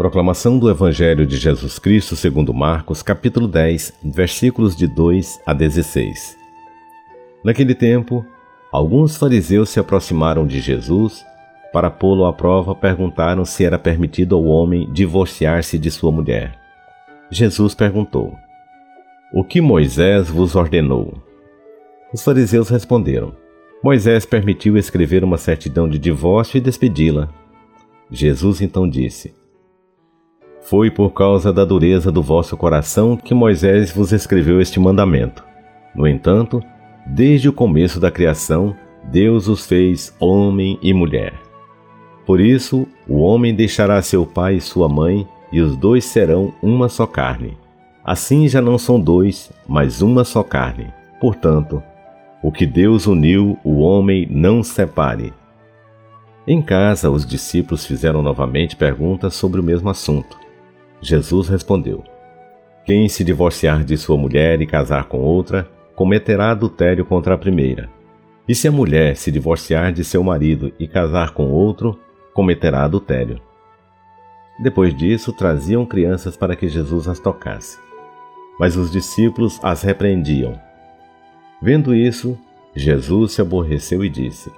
Proclamação do Evangelho de Jesus Cristo segundo Marcos, capítulo 10, versículos de 2 a 16. Naquele tempo, alguns fariseus se aproximaram de Jesus para pô-lo à prova, perguntaram se era permitido ao homem divorciar-se de sua mulher. Jesus perguntou: O que Moisés vos ordenou? Os fariseus responderam: Moisés permitiu escrever uma certidão de divórcio e despedi-la. Jesus então disse: foi por causa da dureza do vosso coração que Moisés vos escreveu este mandamento. No entanto, desde o começo da criação, Deus os fez homem e mulher. Por isso, o homem deixará seu pai e sua mãe, e os dois serão uma só carne. Assim já não são dois, mas uma só carne. Portanto, o que Deus uniu, o homem não separe. Em casa, os discípulos fizeram novamente perguntas sobre o mesmo assunto. Jesus respondeu: Quem se divorciar de sua mulher e casar com outra, cometerá adultério contra a primeira. E se a mulher se divorciar de seu marido e casar com outro, cometerá adultério. Depois disso, traziam crianças para que Jesus as tocasse. Mas os discípulos as repreendiam. Vendo isso, Jesus se aborreceu e disse: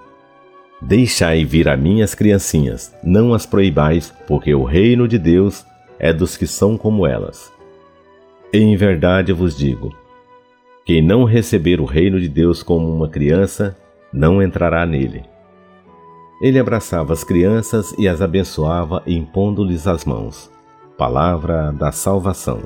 Deixai vir a minhas criancinhas, não as proibais, porque o reino de Deus é dos que são como elas. Em verdade vos digo: quem não receber o reino de Deus como uma criança, não entrará nele. Ele abraçava as crianças e as abençoava, impondo-lhes as mãos. Palavra da salvação.